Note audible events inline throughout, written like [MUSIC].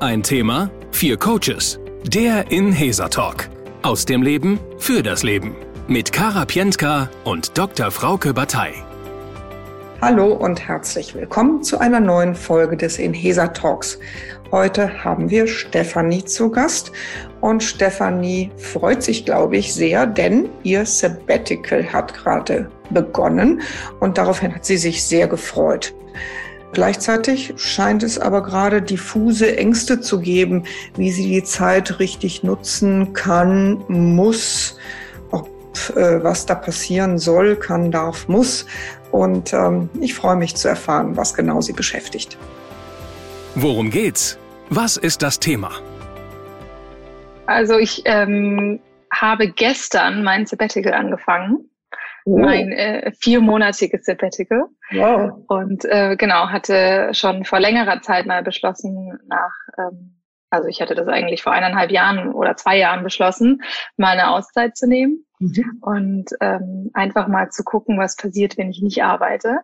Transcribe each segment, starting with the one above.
Ein Thema, vier Coaches. Der Inhesa Talk. Aus dem Leben für das Leben. Mit Kara Pientka und Dr. Frauke Batei. Hallo und herzlich willkommen zu einer neuen Folge des Inhesa Talks. Heute haben wir Stefanie zu Gast und Stefanie freut sich, glaube ich, sehr, denn ihr Sabbatical hat gerade begonnen und daraufhin hat sie sich sehr gefreut. Gleichzeitig scheint es aber gerade diffuse Ängste zu geben, wie sie die Zeit richtig nutzen kann, muss, ob äh, was da passieren soll, kann, darf, muss. Und ähm, ich freue mich zu erfahren, was genau sie beschäftigt. Worum geht's? Was ist das Thema? Also ich ähm, habe gestern mein Sabbatical angefangen oh. mein äh, viermonatiges Sabbatical. Wow. Und äh, genau, hatte schon vor längerer Zeit mal beschlossen, nach, ähm, also ich hatte das eigentlich vor eineinhalb Jahren oder zwei Jahren beschlossen, mal eine Auszeit zu nehmen mhm. und ähm, einfach mal zu gucken, was passiert, wenn ich nicht arbeite.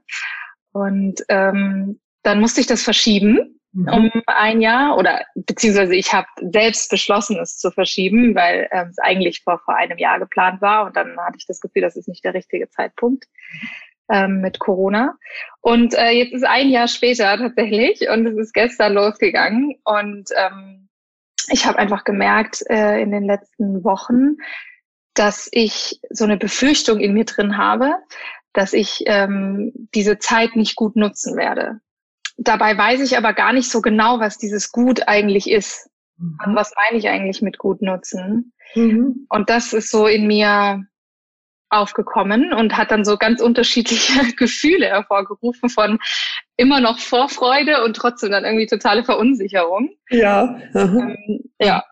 Und ähm, dann musste ich das verschieben. Um ein Jahr oder beziehungsweise ich habe selbst beschlossen, es zu verschieben, weil ähm, es eigentlich vor, vor einem Jahr geplant war und dann hatte ich das Gefühl, das ist nicht der richtige Zeitpunkt ähm, mit Corona. Und äh, jetzt ist ein Jahr später tatsächlich und es ist gestern losgegangen und ähm, ich habe einfach gemerkt äh, in den letzten Wochen, dass ich so eine Befürchtung in mir drin habe, dass ich ähm, diese Zeit nicht gut nutzen werde. Dabei weiß ich aber gar nicht so genau, was dieses Gut eigentlich ist. Mhm. Und was meine ich eigentlich mit gut nutzen? Mhm. Und das ist so in mir aufgekommen und hat dann so ganz unterschiedliche [LAUGHS] Gefühle hervorgerufen von immer noch Vorfreude und trotzdem dann irgendwie totale Verunsicherung. Ja. Ähm, ja.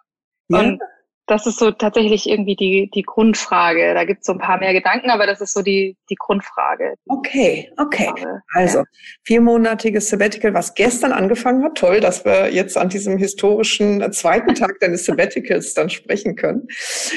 ja. Und das ist so tatsächlich irgendwie die, die Grundfrage. Da gibt es so ein paar mehr Gedanken, aber das ist so die, die Grundfrage. Okay, okay. Also ja. viermonatiges Sabbatical, was gestern angefangen hat. Toll, dass wir jetzt an diesem historischen zweiten Tag deines Sabbaticals dann sprechen können.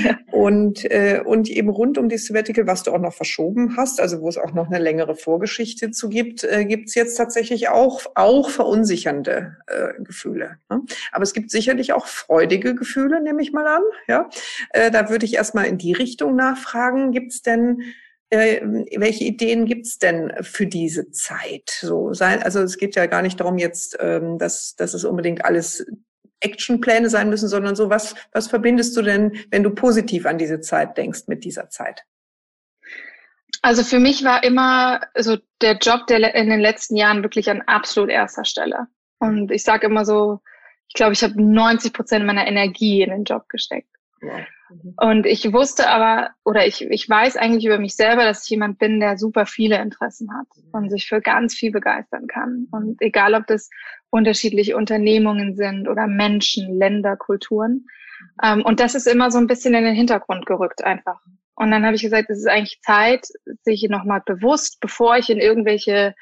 Ja. Und, äh, und eben rund um die Sabbatical, was du auch noch verschoben hast, also wo es auch noch eine längere Vorgeschichte zu gibt, äh, gibt es jetzt tatsächlich auch, auch verunsichernde äh, Gefühle. Ne? Aber es gibt sicherlich auch freudige Gefühle, nehme ich mal an. Ja, äh, da würde ich erstmal in die Richtung nachfragen. Gibt es denn äh, welche Ideen gibt's denn für diese Zeit? So sein, also es geht ja gar nicht darum jetzt, ähm, dass, dass es unbedingt alles Actionpläne sein müssen, sondern so was, was verbindest du denn, wenn du positiv an diese Zeit denkst mit dieser Zeit? Also für mich war immer so der Job der in den letzten Jahren wirklich an absolut erster Stelle. Und ich sage immer so, ich glaube, ich habe 90 Prozent meiner Energie in den Job gesteckt. Mhm. Und ich wusste aber, oder ich, ich weiß eigentlich über mich selber, dass ich jemand bin, der super viele Interessen hat und sich für ganz viel begeistern kann. Und egal, ob das unterschiedliche Unternehmungen sind oder Menschen, Länder, Kulturen. Ähm, und das ist immer so ein bisschen in den Hintergrund gerückt einfach. Und dann habe ich gesagt, es ist eigentlich Zeit, sich nochmal bewusst, bevor ich in irgendwelche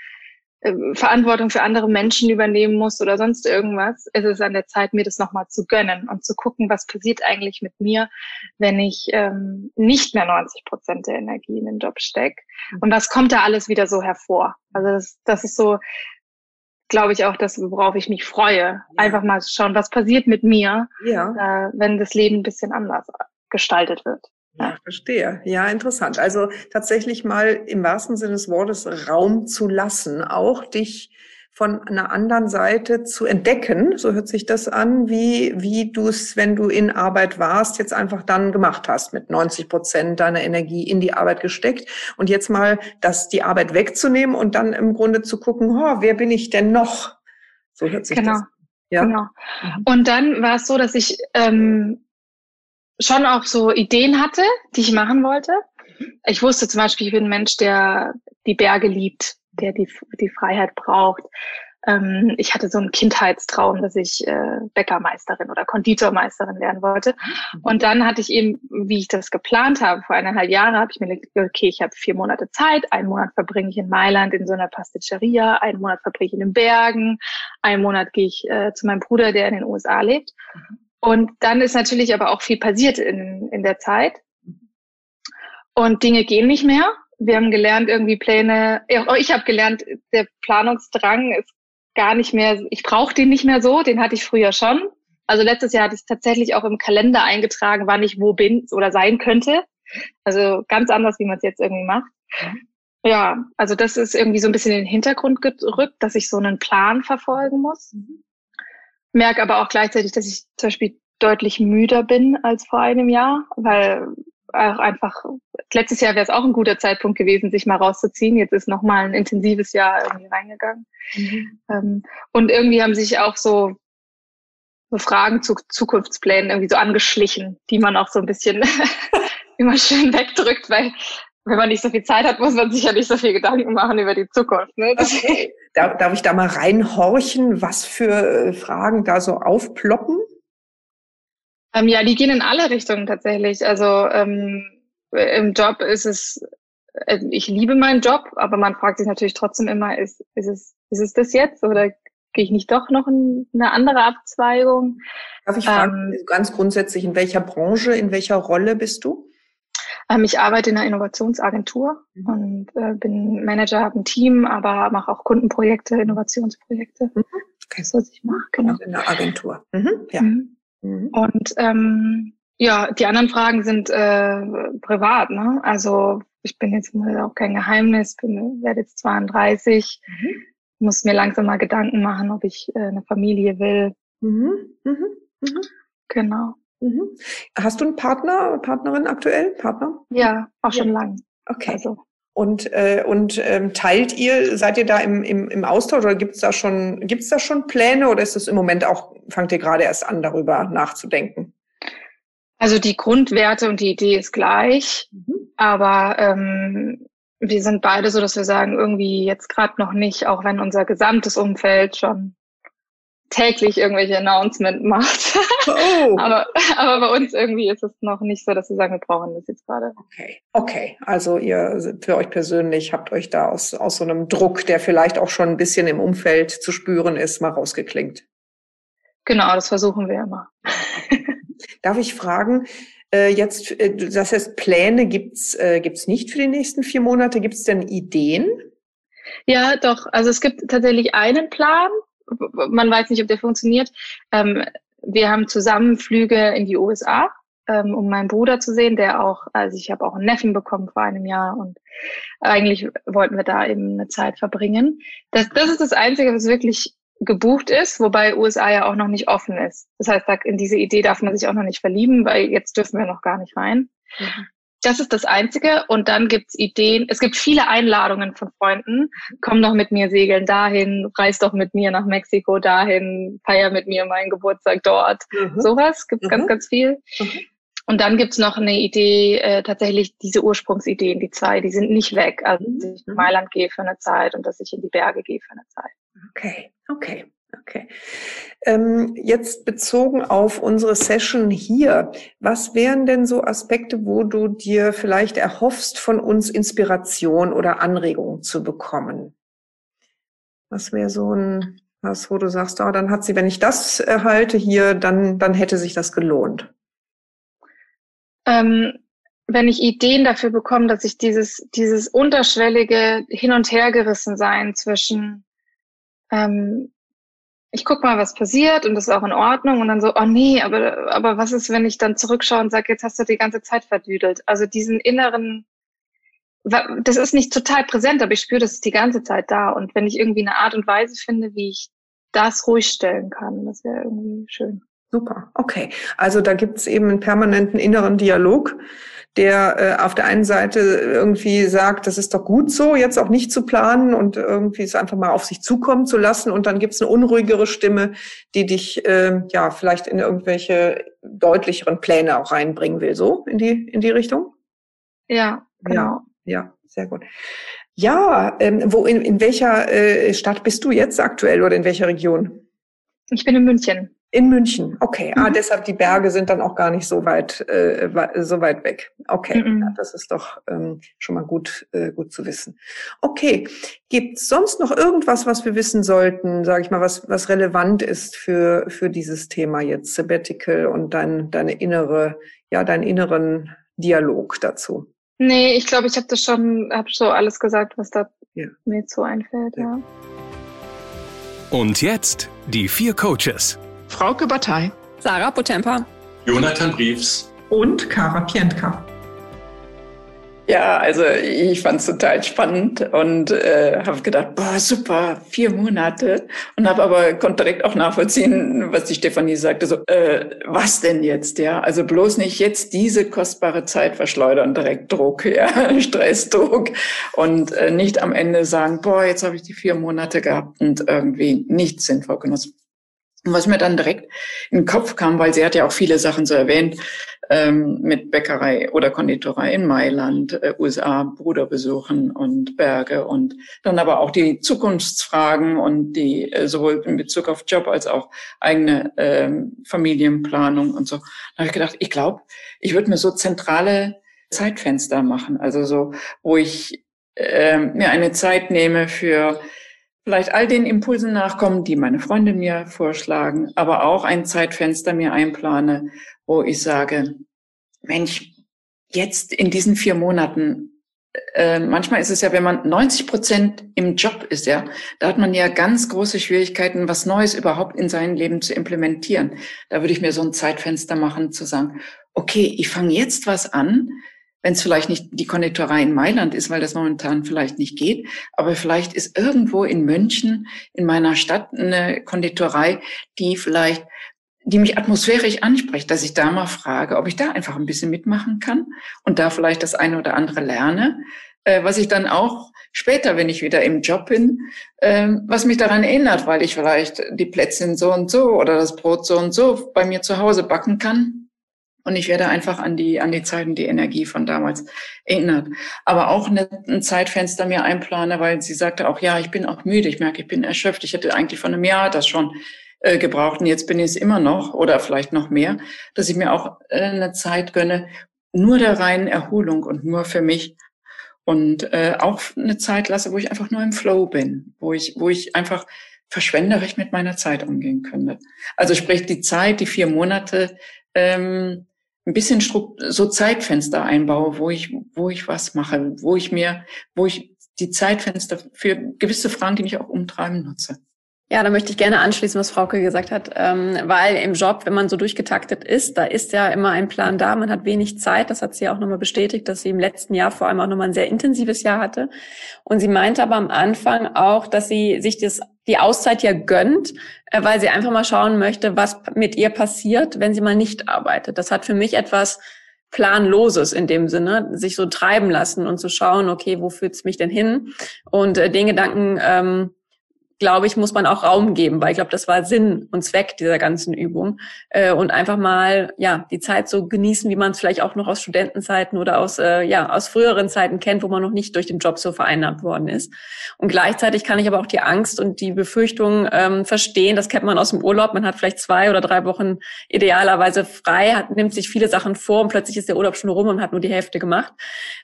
Verantwortung für andere Menschen übernehmen muss oder sonst irgendwas, ist es an der Zeit, mir das nochmal zu gönnen und zu gucken, was passiert eigentlich mit mir, wenn ich ähm, nicht mehr 90 Prozent der Energie in den Job stecke. Mhm. Und was kommt da alles wieder so hervor? Also das, das ist so, glaube ich, auch das, worauf ich mich freue. Ja. Einfach mal schauen, was passiert mit mir, ja. äh, wenn das Leben ein bisschen anders gestaltet wird. Ja, verstehe. Ja, interessant. Also tatsächlich mal im wahrsten Sinne des Wortes Raum zu lassen, auch dich von einer anderen Seite zu entdecken, so hört sich das an, wie, wie du es, wenn du in Arbeit warst, jetzt einfach dann gemacht hast, mit 90 Prozent deiner Energie in die Arbeit gesteckt und jetzt mal das, die Arbeit wegzunehmen und dann im Grunde zu gucken, oh, wer bin ich denn noch? So hört sich genau. das ja. Genau. Mhm. Und dann war es so, dass ich ähm, schon auch so Ideen hatte, die ich machen wollte. Ich wusste zum Beispiel, ich bin ein Mensch, der die Berge liebt, der die, die Freiheit braucht. Ähm, ich hatte so einen Kindheitstraum, dass ich äh, Bäckermeisterin oder Konditormeisterin werden wollte. Und dann hatte ich eben, wie ich das geplant habe, vor eineinhalb Jahren habe ich mir gedacht, okay, ich habe vier Monate Zeit, einen Monat verbringe ich in Mailand in so einer Pasticceria, einen Monat verbringe ich in den Bergen, einen Monat gehe ich äh, zu meinem Bruder, der in den USA lebt. Und dann ist natürlich aber auch viel passiert in, in der Zeit. Und Dinge gehen nicht mehr. Wir haben gelernt, irgendwie Pläne, ich habe gelernt, der Planungsdrang ist gar nicht mehr, ich brauche den nicht mehr so, den hatte ich früher schon. Also letztes Jahr hatte ich tatsächlich auch im Kalender eingetragen, wann ich wo bin oder sein könnte. Also ganz anders, wie man es jetzt irgendwie macht. Mhm. Ja, also das ist irgendwie so ein bisschen in den Hintergrund gerückt, dass ich so einen Plan verfolgen muss. Mhm. Merke aber auch gleichzeitig, dass ich zum Beispiel deutlich müder bin als vor einem Jahr, weil auch einfach, letztes Jahr wäre es auch ein guter Zeitpunkt gewesen, sich mal rauszuziehen. Jetzt ist nochmal ein intensives Jahr irgendwie reingegangen. Mhm. Ähm, und irgendwie haben sich auch so, so Fragen zu Zukunftsplänen irgendwie so angeschlichen, die man auch so ein bisschen [LAUGHS] immer schön wegdrückt, weil wenn man nicht so viel Zeit hat, muss man sich ja nicht so viel Gedanken machen über die Zukunft. Ne? Okay. Darf, darf ich da mal reinhorchen, was für äh, Fragen da so aufploppen? Ähm, ja, die gehen in alle Richtungen tatsächlich. Also ähm, im Job ist es, äh, ich liebe meinen Job, aber man fragt sich natürlich trotzdem immer, ist, ist, es, ist es das jetzt oder gehe ich nicht doch noch in eine andere Abzweigung? Darf ich fragen, ähm, ganz grundsätzlich, in welcher Branche, in welcher Rolle bist du? Ähm, ich arbeite in einer Innovationsagentur mhm. und äh, bin Manager, habe ein Team, aber mache auch Kundenprojekte, Innovationsprojekte. Mhm. Okay. Das, was ich mache, genau. Also in der Agentur. Mhm. Ja. Mhm. Mhm. Und ähm, ja, die anderen Fragen sind äh, privat. Ne? Also ich bin jetzt auch kein Geheimnis, bin werde jetzt 32, mhm. muss mir langsam mal Gedanken machen, ob ich äh, eine Familie will. Mhm. Mhm. Mhm. Genau. Mhm. Hast du einen Partner, Partnerin aktuell, Partner? Ja, auch schon ja. lang. Okay. Also. Und, äh, und ähm, teilt ihr, seid ihr da im, im, im Austausch oder gibt's da schon, gibt's da schon Pläne oder ist es im Moment auch, fangt ihr gerade erst an, darüber nachzudenken? Also die Grundwerte und die Idee ist gleich, mhm. aber ähm, wir sind beide so, dass wir sagen, irgendwie jetzt gerade noch nicht, auch wenn unser gesamtes Umfeld schon täglich irgendwelche Announcement macht. Oh. [LAUGHS] aber, aber bei uns irgendwie ist es noch nicht so, dass wir sagen, wir brauchen das jetzt gerade. Okay, okay. Also ihr für euch persönlich habt euch da aus, aus so einem Druck, der vielleicht auch schon ein bisschen im Umfeld zu spüren ist, mal rausgeklingt. Genau, das versuchen wir immer. Darf ich fragen, äh, jetzt, äh, das heißt, Pläne gibt's äh, gibt's nicht für die nächsten vier Monate. Gibt's denn Ideen? Ja, doch. Also es gibt tatsächlich einen Plan, man weiß nicht, ob der funktioniert. Ähm, wir haben zusammen Flüge in die USA, ähm, um meinen Bruder zu sehen, der auch, also ich habe auch einen Neffen bekommen vor einem Jahr und eigentlich wollten wir da eben eine Zeit verbringen. Das, das ist das Einzige, was wirklich gebucht ist, wobei USA ja auch noch nicht offen ist. Das heißt, in diese Idee darf man sich auch noch nicht verlieben, weil jetzt dürfen wir noch gar nicht rein. Mhm. Das ist das Einzige. Und dann gibt's Ideen. Es gibt viele Einladungen von Freunden. Komm doch mit mir segeln dahin, reis doch mit mir nach Mexiko dahin, feier mit mir meinen Geburtstag dort. Mhm. Sowas gibt mhm. ganz, ganz viel. Mhm. Und dann gibt's noch eine Idee, äh, tatsächlich diese Ursprungsideen, die zwei, die sind nicht weg. Also, dass ich in mhm. Mailand gehe für eine Zeit und dass ich in die Berge gehe für eine Zeit. Okay, okay. Okay. Ähm, jetzt bezogen auf unsere Session hier, was wären denn so Aspekte, wo du dir vielleicht erhoffst, von uns Inspiration oder Anregung zu bekommen? Was wäre so ein, was, wo du sagst, oh, dann hat sie, wenn ich das erhalte hier, dann, dann hätte sich das gelohnt? Ähm, wenn ich Ideen dafür bekomme, dass ich dieses, dieses unterschwellige Hin- und Hergerissen sein zwischen ähm, ich guck mal, was passiert und das ist auch in Ordnung und dann so, oh nee, aber, aber was ist, wenn ich dann zurückschaue und sage, jetzt hast du die ganze Zeit verdüdelt. Also diesen inneren, das ist nicht total präsent, aber ich spüre, das ist die ganze Zeit da. Und wenn ich irgendwie eine Art und Weise finde, wie ich das ruhig stellen kann, das wäre irgendwie schön. Super, okay. Also da gibt es eben einen permanenten inneren Dialog, der äh, auf der einen Seite irgendwie sagt, das ist doch gut so, jetzt auch nicht zu planen und irgendwie es einfach mal auf sich zukommen zu lassen. Und dann gibt es eine unruhigere Stimme, die dich äh, ja vielleicht in irgendwelche deutlicheren Pläne auch reinbringen will, so in die, in die Richtung? Ja, genau. Ja, ja sehr gut. Ja, ähm, wo in, in welcher äh, Stadt bist du jetzt aktuell oder in welcher Region? Ich bin in München. In München, okay. Ah, mhm. Ah, deshalb die Berge sind dann auch gar nicht so weit, äh, so weit weg. Okay, mhm. ja, das ist doch ähm, schon mal gut, äh, gut zu wissen. Okay, gibt sonst noch irgendwas, was wir wissen sollten, sage ich mal, was, was relevant ist für, für dieses Thema jetzt, Sabbatical und dein, deine innere, ja, deinen inneren Dialog dazu? Nee, ich glaube, ich habe das schon, habe so alles gesagt, was da ja. mir zu einfällt, ja. ja. Und jetzt die vier Coaches. Frauke Batei. Sarah Potempa. Jonathan Briefs. Und Kara Pientka. Ja, also ich fand es total spannend und äh, habe gedacht, boah, super, vier Monate. Und habe aber konnte direkt auch nachvollziehen, was die Stefanie sagte, so, äh, was denn jetzt, ja? Also bloß nicht jetzt diese kostbare Zeit verschleudern, direkt Druck, [LAUGHS] ja, Stressdruck und äh, nicht am Ende sagen, boah, jetzt habe ich die vier Monate gehabt und irgendwie nichts sinnvoll genossen. Und was mir dann direkt in den Kopf kam, weil sie hat ja auch viele Sachen so erwähnt, ähm, mit Bäckerei oder Konditorei in Mailand, äh, USA, Bruder besuchen und Berge und dann aber auch die Zukunftsfragen und die äh, sowohl in Bezug auf Job als auch eigene ähm, Familienplanung und so. Da habe ich gedacht, ich glaube, ich würde mir so zentrale Zeitfenster machen, also so, wo ich äh, mir eine Zeit nehme für vielleicht all den Impulsen nachkommen, die meine Freunde mir vorschlagen, aber auch ein Zeitfenster mir einplane, wo ich sage, Mensch, jetzt in diesen vier Monaten, äh, manchmal ist es ja, wenn man 90 Prozent im Job ist, ja, da hat man ja ganz große Schwierigkeiten, was Neues überhaupt in sein Leben zu implementieren. Da würde ich mir so ein Zeitfenster machen, zu sagen, okay, ich fange jetzt was an, wenn es vielleicht nicht die Konditorei in Mailand ist, weil das momentan vielleicht nicht geht, aber vielleicht ist irgendwo in München, in meiner Stadt, eine Konditorei, die vielleicht die mich atmosphärisch anspricht, dass ich da mal frage, ob ich da einfach ein bisschen mitmachen kann und da vielleicht das eine oder andere lerne, äh, was ich dann auch später, wenn ich wieder im Job bin, äh, was mich daran erinnert, weil ich vielleicht die Plätzchen so und so oder das Brot so und so bei mir zu Hause backen kann und ich werde einfach an die, an die Zeiten, die Energie von damals erinnert. Aber auch ein Zeitfenster mir einplane, weil sie sagte auch, ja, ich bin auch müde. Ich merke, ich bin erschöpft. Ich hätte eigentlich von einem Jahr das schon äh, gebraucht und jetzt bin ich es immer noch oder vielleicht noch mehr, dass ich mir auch äh, eine Zeit gönne, nur der reinen Erholung und nur für mich und äh, auch eine Zeit lasse, wo ich einfach nur im Flow bin, wo ich, wo ich einfach verschwenderisch mit meiner Zeit umgehen könnte. Also sprich die Zeit, die vier Monate, ähm, ein bisschen so Zeitfenster einbaue, wo ich, wo ich was mache, wo ich mir, wo ich die Zeitfenster für gewisse Fragen, die mich auch umtreiben, nutze. Ja, da möchte ich gerne anschließen, was Frauke gesagt hat, ähm, weil im Job, wenn man so durchgetaktet ist, da ist ja immer ein Plan da, man hat wenig Zeit. Das hat sie auch nochmal bestätigt, dass sie im letzten Jahr vor allem auch nochmal ein sehr intensives Jahr hatte. Und sie meinte aber am Anfang auch, dass sie sich das, die Auszeit ja gönnt, äh, weil sie einfach mal schauen möchte, was mit ihr passiert, wenn sie mal nicht arbeitet. Das hat für mich etwas Planloses in dem Sinne, sich so treiben lassen und zu schauen, okay, wo führt's mich denn hin? Und äh, den Gedanken, ähm, glaube ich, muss man auch Raum geben, weil ich glaube, das war Sinn und Zweck dieser ganzen Übung. Äh, und einfach mal ja die Zeit so genießen, wie man es vielleicht auch noch aus Studentenzeiten oder aus äh, ja aus früheren Zeiten kennt, wo man noch nicht durch den Job so vereinnahmt worden ist. Und gleichzeitig kann ich aber auch die Angst und die Befürchtung ähm, verstehen. Das kennt man aus dem Urlaub. Man hat vielleicht zwei oder drei Wochen idealerweise frei, hat, nimmt sich viele Sachen vor und plötzlich ist der Urlaub schon rum und hat nur die Hälfte gemacht.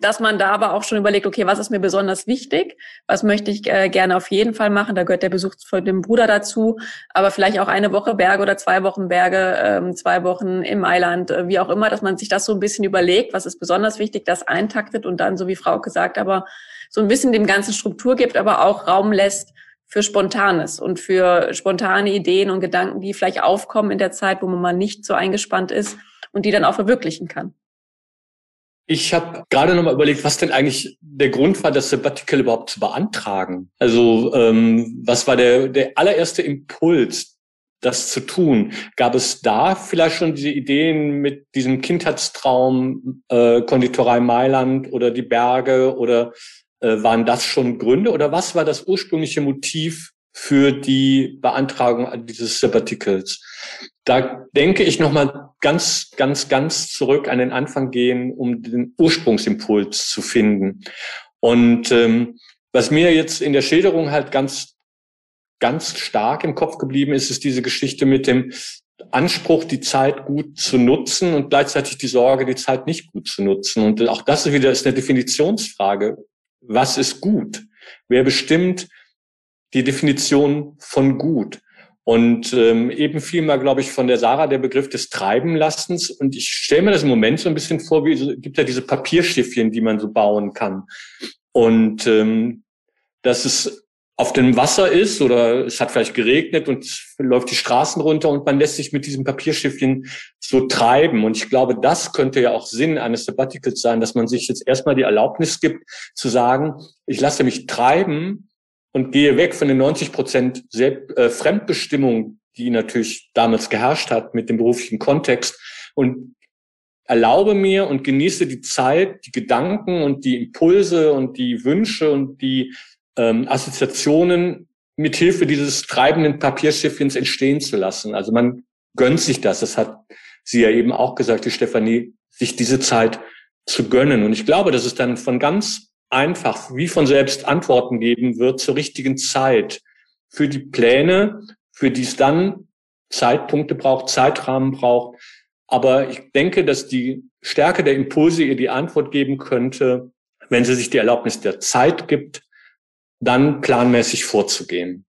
Dass man da aber auch schon überlegt, okay, was ist mir besonders wichtig? Was möchte ich äh, gerne auf jeden Fall machen? Da gehört der Besuch von dem Bruder dazu, aber vielleicht auch eine Woche Berge oder zwei Wochen Berge, ähm, zwei Wochen in Mailand, äh, wie auch immer, dass man sich das so ein bisschen überlegt, was ist besonders wichtig, das eintaktet und dann, so wie Frau gesagt, aber so ein bisschen dem Ganzen Struktur gibt, aber auch Raum lässt für Spontanes und für spontane Ideen und Gedanken, die vielleicht aufkommen in der Zeit, wo man mal nicht so eingespannt ist und die dann auch verwirklichen kann. Ich habe gerade noch mal überlegt, was denn eigentlich der Grund war, das Sabbatical überhaupt zu beantragen. Also ähm, was war der, der allererste Impuls, das zu tun? Gab es da vielleicht schon diese Ideen mit diesem Kindheitstraum, äh, Konditorei Mailand oder die Berge oder äh, waren das schon Gründe oder was war das ursprüngliche Motiv für die Beantragung dieses Sabbaticals? Da denke ich nochmal ganz, ganz, ganz zurück an den Anfang gehen, um den Ursprungsimpuls zu finden. Und ähm, was mir jetzt in der Schilderung halt ganz, ganz stark im Kopf geblieben ist, ist diese Geschichte mit dem Anspruch, die Zeit gut zu nutzen und gleichzeitig die Sorge, die Zeit nicht gut zu nutzen. Und auch das wieder ist eine Definitionsfrage. Was ist gut? Wer bestimmt die Definition von gut? Und ähm, eben fiel mal, glaube ich, von der Sarah der Begriff des Treibenlassens. Und ich stelle mir das im Moment so ein bisschen vor, wie es gibt ja diese Papierschiffchen, die man so bauen kann. Und ähm, dass es auf dem Wasser ist oder es hat vielleicht geregnet und läuft die Straßen runter und man lässt sich mit diesem Papierschiffchen so treiben. Und ich glaube, das könnte ja auch Sinn eines Sabbaticals sein, dass man sich jetzt erstmal die Erlaubnis gibt, zu sagen, ich lasse mich treiben und gehe weg von den 90 Prozent äh, Fremdbestimmung, die natürlich damals geherrscht hat mit dem beruflichen Kontext und erlaube mir und genieße die Zeit, die Gedanken und die Impulse und die Wünsche und die ähm, Assoziationen mithilfe dieses treibenden Papierschiffchens entstehen zu lassen. Also man gönnt sich das. Das hat sie ja eben auch gesagt, die Stefanie, sich diese Zeit zu gönnen. Und ich glaube, dass es dann von ganz einfach, wie von selbst Antworten geben wird zur richtigen Zeit für die Pläne, für die es dann Zeitpunkte braucht, Zeitrahmen braucht. Aber ich denke, dass die Stärke der Impulse ihr die Antwort geben könnte, wenn sie sich die Erlaubnis der Zeit gibt, dann planmäßig vorzugehen.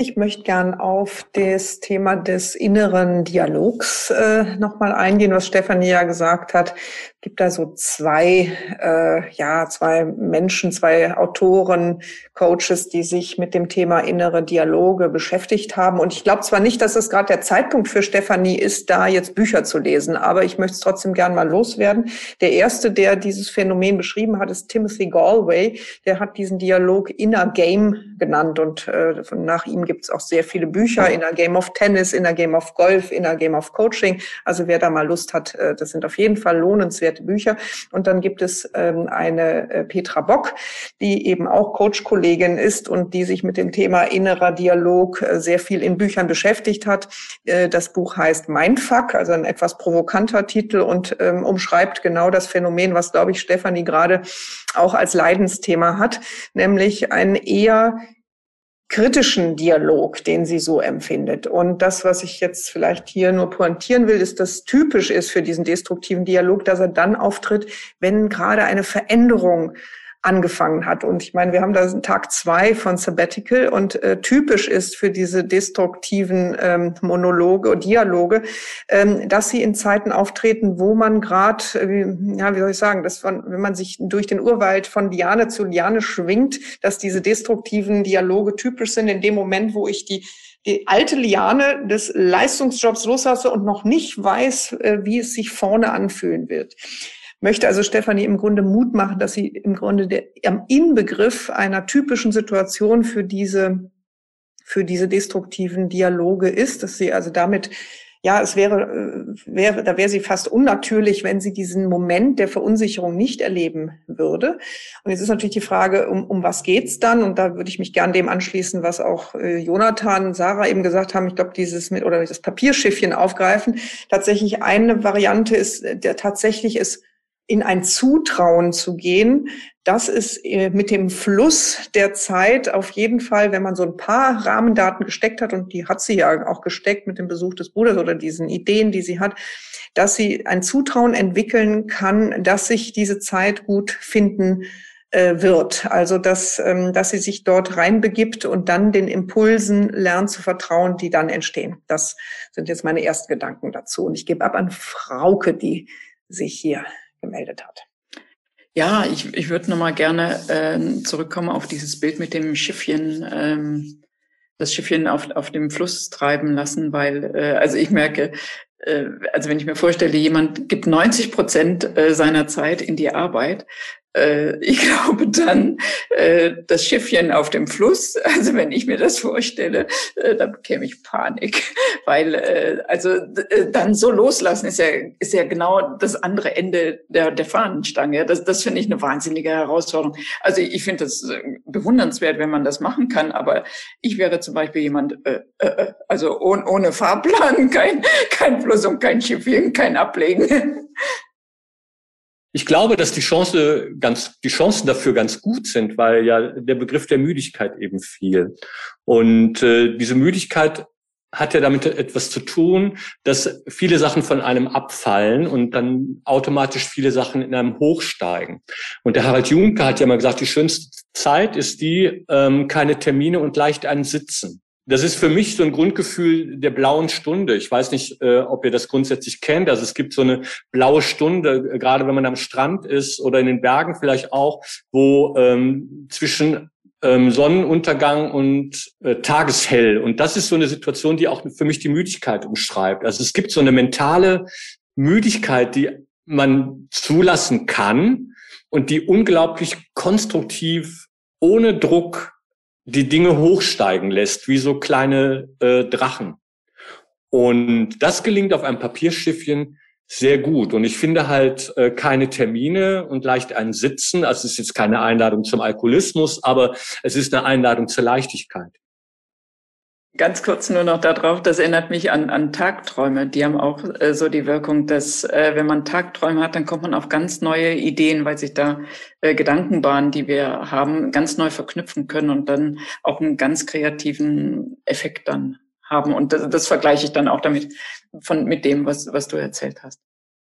Ich möchte gern auf das Thema des inneren Dialogs äh, nochmal eingehen, was Stefanie ja gesagt hat gibt da so zwei, äh, ja, zwei Menschen, zwei Autoren, Coaches, die sich mit dem Thema innere Dialoge beschäftigt haben. Und ich glaube zwar nicht, dass es gerade der Zeitpunkt für Stefanie ist, da jetzt Bücher zu lesen, aber ich möchte es trotzdem gern mal loswerden. Der erste, der dieses Phänomen beschrieben hat, ist Timothy Galway. Der hat diesen Dialog Inner Game genannt und äh, nach ihm gibt es auch sehr viele Bücher, Inner Game of Tennis, Inner Game of Golf, Inner Game of Coaching. Also wer da mal Lust hat, äh, das sind auf jeden Fall lohnenswert lesenswerte Bücher. Und dann gibt es ähm, eine äh, Petra Bock, die eben auch Coach-Kollegin ist und die sich mit dem Thema innerer Dialog äh, sehr viel in Büchern beschäftigt hat. Äh, das Buch heißt Mindfuck, also ein etwas provokanter Titel und ähm, umschreibt genau das Phänomen, was, glaube ich, Stefanie gerade auch als Leidensthema hat, nämlich ein eher kritischen Dialog, den sie so empfindet. Und das, was ich jetzt vielleicht hier nur pointieren will, ist, dass typisch ist für diesen destruktiven Dialog, dass er dann auftritt, wenn gerade eine Veränderung angefangen hat. Und ich meine, wir haben da Tag zwei von Sabbatical und äh, typisch ist für diese destruktiven ähm, Monologe und Dialoge, ähm, dass sie in Zeiten auftreten, wo man gerade, äh, ja, wie soll ich sagen, dass von, wenn man sich durch den Urwald von Liane zu Liane schwingt, dass diese destruktiven Dialoge typisch sind in dem Moment, wo ich die die alte Liane des Leistungsjobs loslasse und noch nicht weiß, äh, wie es sich vorne anfühlen wird möchte also Stefanie im Grunde Mut machen, dass sie im Grunde der, am Inbegriff einer typischen Situation für diese, für diese destruktiven Dialoge ist, dass sie also damit ja, es wäre, äh, wäre, da wäre sie fast unnatürlich, wenn sie diesen Moment der Verunsicherung nicht erleben würde. Und jetzt ist natürlich die Frage, um, um was geht's dann? Und da würde ich mich gern dem anschließen, was auch äh, Jonathan, Sarah eben gesagt haben. Ich glaube, dieses mit oder das Papierschiffchen aufgreifen. Tatsächlich eine Variante ist, äh, der tatsächlich ist in ein Zutrauen zu gehen, das ist äh, mit dem Fluss der Zeit auf jeden Fall, wenn man so ein paar Rahmendaten gesteckt hat, und die hat sie ja auch gesteckt mit dem Besuch des Bruders oder diesen Ideen, die sie hat, dass sie ein Zutrauen entwickeln kann, dass sich diese Zeit gut finden äh, wird. Also dass, ähm, dass sie sich dort reinbegibt und dann den Impulsen lernt zu vertrauen, die dann entstehen. Das sind jetzt meine ersten Gedanken dazu. Und ich gebe ab an Frauke, die sich hier gemeldet hat. Ja, ich, ich würde nochmal gerne äh, zurückkommen auf dieses Bild mit dem Schiffchen, ähm, das Schiffchen auf, auf dem Fluss treiben lassen, weil, äh, also ich merke, äh, also wenn ich mir vorstelle, jemand gibt 90 Prozent äh, seiner Zeit in die Arbeit, ich [LAUGHS] glaube dann äh, das Schiffchen auf dem Fluss, also wenn ich mir das vorstelle, äh, dann bekäme ich Panik, [LAUGHS] weil äh, also äh, dann so loslassen ist ja ist ja genau das andere Ende der der Fahnenstange. Das das finde ich eine wahnsinnige Herausforderung. Also ich finde das äh, bewundernswert, wenn man das machen kann, aber ich wäre zum Beispiel jemand, äh, äh, also ohne, ohne Fahrplan, [LAUGHS] kein kein Fluss und kein Schiffchen, kein Ablegen. Ich glaube, dass die Chance ganz, die Chancen dafür ganz gut sind, weil ja der Begriff der Müdigkeit eben fiel. Und äh, diese Müdigkeit hat ja damit etwas zu tun, dass viele Sachen von einem abfallen und dann automatisch viele Sachen in einem hochsteigen. Und der Harald Juncker hat ja mal gesagt, die schönste Zeit ist die, ähm, keine Termine und leicht ein Sitzen. Das ist für mich so ein Grundgefühl der blauen Stunde. Ich weiß nicht, äh, ob ihr das grundsätzlich kennt. Also es gibt so eine blaue Stunde, äh, gerade wenn man am Strand ist oder in den Bergen vielleicht auch, wo ähm, zwischen ähm, Sonnenuntergang und äh, Tageshell. Und das ist so eine Situation, die auch für mich die Müdigkeit umschreibt. Also es gibt so eine mentale Müdigkeit, die man zulassen kann und die unglaublich konstruktiv, ohne Druck die Dinge hochsteigen lässt, wie so kleine äh, Drachen. Und das gelingt auf einem Papierschiffchen sehr gut. Und ich finde halt äh, keine Termine und leicht ein Sitzen. Also es ist jetzt keine Einladung zum Alkoholismus, aber es ist eine Einladung zur Leichtigkeit. Ganz kurz nur noch darauf, das erinnert mich an, an Tagträume. Die haben auch äh, so die Wirkung, dass äh, wenn man Tagträume hat, dann kommt man auf ganz neue Ideen, weil sich da äh, Gedankenbahnen, die wir haben, ganz neu verknüpfen können und dann auch einen ganz kreativen Effekt dann haben. Und das, das vergleiche ich dann auch damit von mit dem, was, was du erzählt hast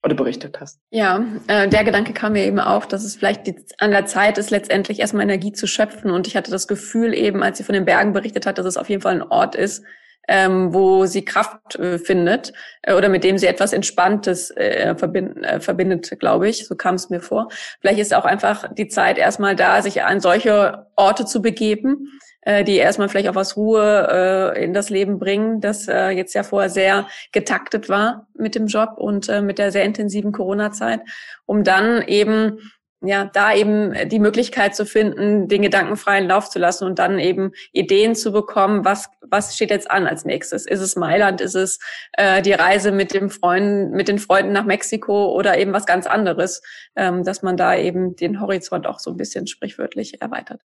oder berichtet hast. Ja, äh, der Gedanke kam mir eben auch, dass es vielleicht die, an der Zeit ist, letztendlich erstmal Energie zu schöpfen. Und ich hatte das Gefühl eben, als sie von den Bergen berichtet hat, dass es auf jeden Fall ein Ort ist, ähm, wo sie Kraft äh, findet äh, oder mit dem sie etwas Entspanntes äh, verbind, äh, verbindet, glaube ich. So kam es mir vor. Vielleicht ist auch einfach die Zeit erstmal da, sich an solche Orte zu begeben äh, die erstmal vielleicht auch was Ruhe äh, in das Leben bringen, das äh, jetzt ja vorher sehr getaktet war mit dem Job und äh, mit der sehr intensiven Corona-Zeit, um dann eben ja, da eben die Möglichkeit zu finden, den gedankenfreien Lauf zu lassen und dann eben Ideen zu bekommen, was, was steht jetzt an als nächstes? Ist es Mailand? Ist es äh, die Reise mit dem Freund, mit den Freunden nach Mexiko oder eben was ganz anderes, ähm, dass man da eben den Horizont auch so ein bisschen sprichwörtlich erweitert.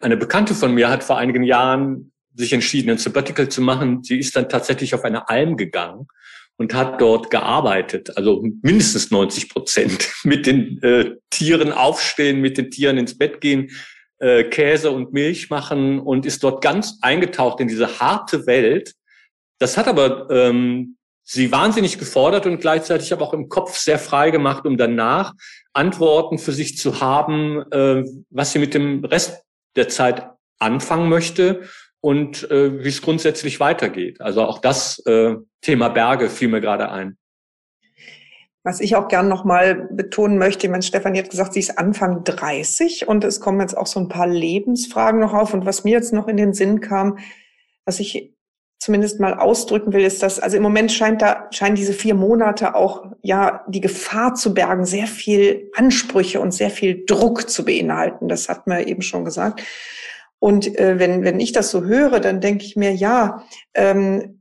Eine Bekannte von mir hat vor einigen Jahren sich entschieden, ein Sabbatical zu machen. Sie ist dann tatsächlich auf eine Alm gegangen und hat dort gearbeitet, also mindestens 90 Prozent [LAUGHS] mit den äh, Tieren aufstehen, mit den Tieren ins Bett gehen, äh, Käse und Milch machen und ist dort ganz eingetaucht in diese harte Welt. Das hat aber ähm, sie wahnsinnig gefordert und gleichzeitig aber auch im Kopf sehr frei gemacht, um danach Antworten für sich zu haben, äh, was sie mit dem Rest der Zeit anfangen möchte und äh, wie es grundsätzlich weitergeht. Also auch das äh, Thema Berge fiel mir gerade ein. Was ich auch gern nochmal betonen möchte, mein Stefan hat gesagt, sie ist Anfang 30 und es kommen jetzt auch so ein paar Lebensfragen noch auf. Und was mir jetzt noch in den Sinn kam, was ich zumindest mal ausdrücken will, ist, dass also im Moment scheint da scheinen diese vier Monate auch ja die Gefahr zu bergen, sehr viel Ansprüche und sehr viel Druck zu beinhalten. Das hat man eben schon gesagt. Und äh, wenn wenn ich das so höre, dann denke ich mir ja. Ähm,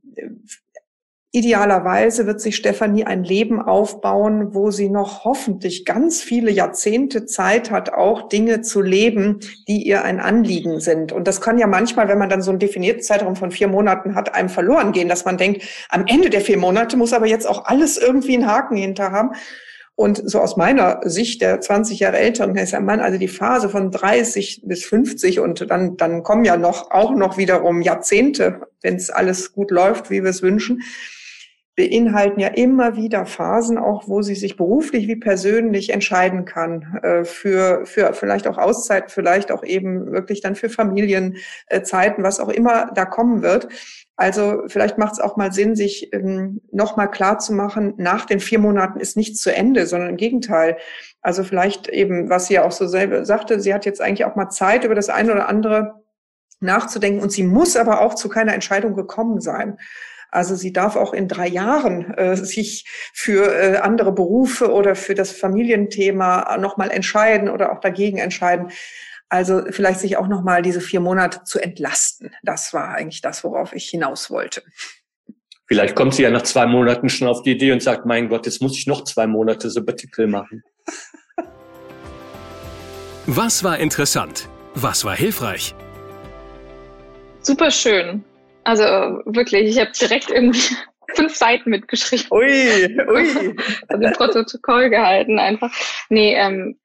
Idealerweise wird sich Stefanie ein Leben aufbauen, wo sie noch hoffentlich ganz viele Jahrzehnte Zeit hat, auch Dinge zu leben, die ihr ein Anliegen sind. Und das kann ja manchmal, wenn man dann so einen definierten Zeitraum von vier Monaten hat, einem verloren gehen, dass man denkt, am Ende der vier Monate muss aber jetzt auch alles irgendwie einen Haken hinter haben. Und so aus meiner Sicht der 20 Jahre älteren ist ein Mann, also die Phase von 30 bis 50 und dann, dann kommen ja noch, auch noch wiederum Jahrzehnte, wenn es alles gut läuft, wie wir es wünschen beinhalten ja immer wieder Phasen, auch wo sie sich beruflich wie persönlich entscheiden kann äh, für, für vielleicht auch Auszeit, vielleicht auch eben wirklich dann für Familienzeiten, was auch immer da kommen wird. Also vielleicht macht es auch mal Sinn, sich ähm, nochmal klar zu machen, nach den vier Monaten ist nichts zu Ende, sondern im Gegenteil. Also vielleicht eben, was sie ja auch so selber sagte, sie hat jetzt eigentlich auch mal Zeit, über das eine oder andere nachzudenken und sie muss aber auch zu keiner Entscheidung gekommen sein. Also sie darf auch in drei Jahren äh, sich für äh, andere Berufe oder für das Familienthema nochmal entscheiden oder auch dagegen entscheiden. Also vielleicht sich auch nochmal diese vier Monate zu entlasten. Das war eigentlich das, worauf ich hinaus wollte. Vielleicht kommt sie ja nach zwei Monaten schon auf die Idee und sagt, mein Gott, jetzt muss ich noch zwei Monate Sabbatical machen. Was war interessant? Was war hilfreich? Super schön. Also wirklich, ich habe direkt irgendwie [LAUGHS] fünf Seiten mitgeschrieben. Ui, [LAUGHS] ui. also Protokoll gehalten einfach. Nee, ähm,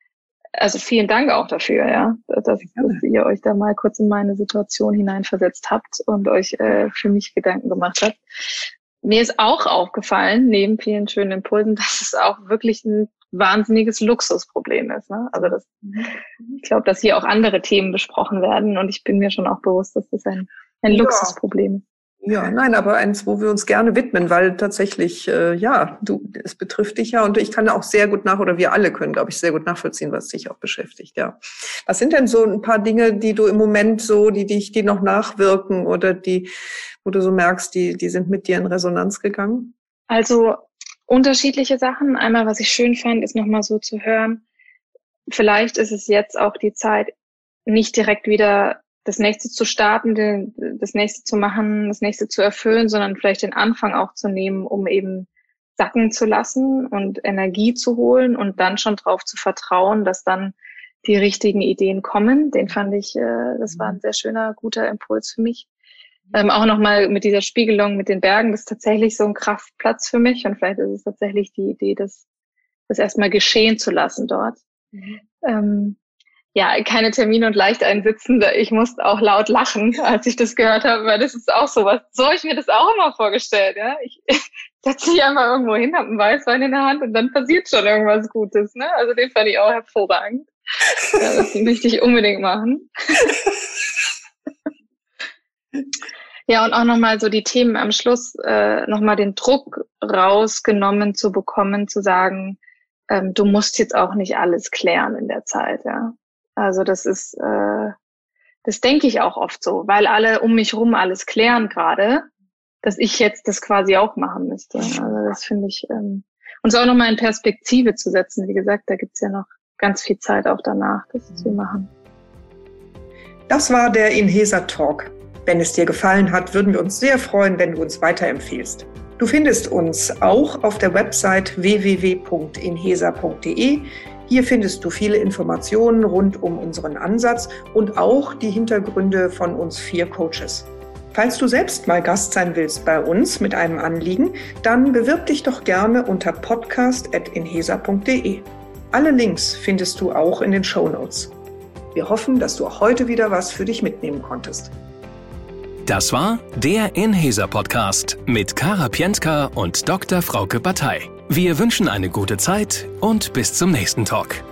also vielen Dank auch dafür, ja, dass, dass, ihr euch da mal kurz in meine Situation hineinversetzt habt und euch äh, für mich Gedanken gemacht habt. Mir ist auch aufgefallen, neben vielen schönen Impulsen, [LAUGHS] dass es auch wirklich ein wahnsinniges Luxusproblem ist. Ne? Also das, ich glaube, dass hier auch andere Themen besprochen werden und ich bin mir schon auch bewusst, dass das ein ein Luxusproblem. Ja, nein, aber eins, wo wir uns gerne widmen, weil tatsächlich, äh, ja, du, es betrifft dich ja und ich kann auch sehr gut nach, oder wir alle können, glaube ich, sehr gut nachvollziehen, was dich auch beschäftigt, ja. Was sind denn so ein paar Dinge, die du im Moment so, die dich, die noch nachwirken oder die, wo du so merkst, die, die sind mit dir in Resonanz gegangen? Also unterschiedliche Sachen. Einmal, was ich schön fand, ist nochmal so zu hören, vielleicht ist es jetzt auch die Zeit, nicht direkt wieder das nächste zu starten, das nächste zu machen, das nächste zu erfüllen, sondern vielleicht den Anfang auch zu nehmen, um eben sacken zu lassen und Energie zu holen und dann schon darauf zu vertrauen, dass dann die richtigen Ideen kommen. Den fand ich, äh, das war ein sehr schöner, guter Impuls für mich. Ähm, auch nochmal mit dieser Spiegelung mit den Bergen, das ist tatsächlich so ein Kraftplatz für mich und vielleicht ist es tatsächlich die Idee, das, das erstmal geschehen zu lassen dort. Mhm. Ähm, ja, keine Termine und leicht einsitzen. Ich musste auch laut lachen, [LAUGHS] als ich das gehört habe, weil das ist auch sowas. So habe ich mir das auch immer vorgestellt. Ja? Ich [LAUGHS] setze mich einfach irgendwo hin, habe einen Weißwein in der Hand und dann passiert schon irgendwas Gutes. Ne? Also den fand ich auch hervorragend. Ja, das möchte ich unbedingt machen. [LAUGHS] ja, und auch nochmal so die Themen am Schluss, äh, nochmal den Druck rausgenommen zu bekommen, zu sagen, ähm, du musst jetzt auch nicht alles klären in der Zeit, ja. Also das ist, äh, das denke ich auch oft so, weil alle um mich rum alles klären gerade, dass ich jetzt das quasi auch machen müsste. Also das finde ich, ähm, uns auch nochmal in Perspektive zu setzen. Wie gesagt, da gibt's ja noch ganz viel Zeit auch danach, das zu machen. Das war der Inhesa Talk. Wenn es dir gefallen hat, würden wir uns sehr freuen, wenn du uns weiterempfiehlst. Du findest uns auch auf der Website www.inhesa.de. Hier findest du viele Informationen rund um unseren Ansatz und auch die Hintergründe von uns vier Coaches. Falls du selbst mal Gast sein willst bei uns mit einem Anliegen, dann bewirb dich doch gerne unter podcast.inhesa.de. Alle Links findest du auch in den Show Notes. Wir hoffen, dass du auch heute wieder was für dich mitnehmen konntest. Das war der Inhesa Podcast mit Kara Pientka und Dr. Frauke Batei. Wir wünschen eine gute Zeit und bis zum nächsten Talk.